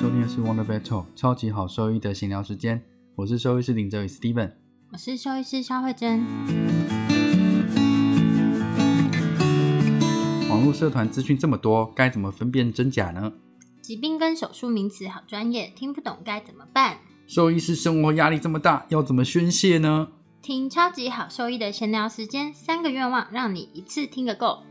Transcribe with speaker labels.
Speaker 1: 收听的是 Wonder Vet Talk 超级好兽医的闲聊时间，我是兽医师林哲宇 Steven，
Speaker 2: 我是兽医师肖慧珍。
Speaker 1: 网络社团资讯这么多，该怎么分辨真假呢？
Speaker 2: 疾病跟手术名词好专业，听不懂该怎么办？
Speaker 1: 兽医师生活压力这么大，要怎么宣泄呢？
Speaker 2: 听超级好兽医的闲聊时间，三个愿望让你一次听个够。